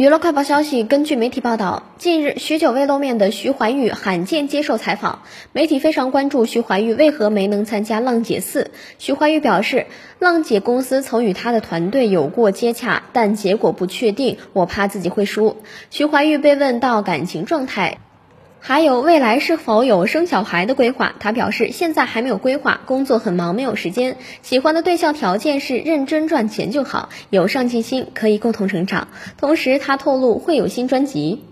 娱乐快报消息，根据媒体报道，近日许久未露面的徐怀钰罕见接受采访，媒体非常关注徐怀钰为何没能参加《浪姐四》。徐怀钰表示，浪姐公司曾与他的团队有过接洽，但结果不确定，我怕自己会输。徐怀钰被问到感情状态。还有未来是否有生小孩的规划？他表示现在还没有规划，工作很忙，没有时间。喜欢的对象条件是认真赚钱就好，有上进心，可以共同成长。同时，他透露会有新专辑。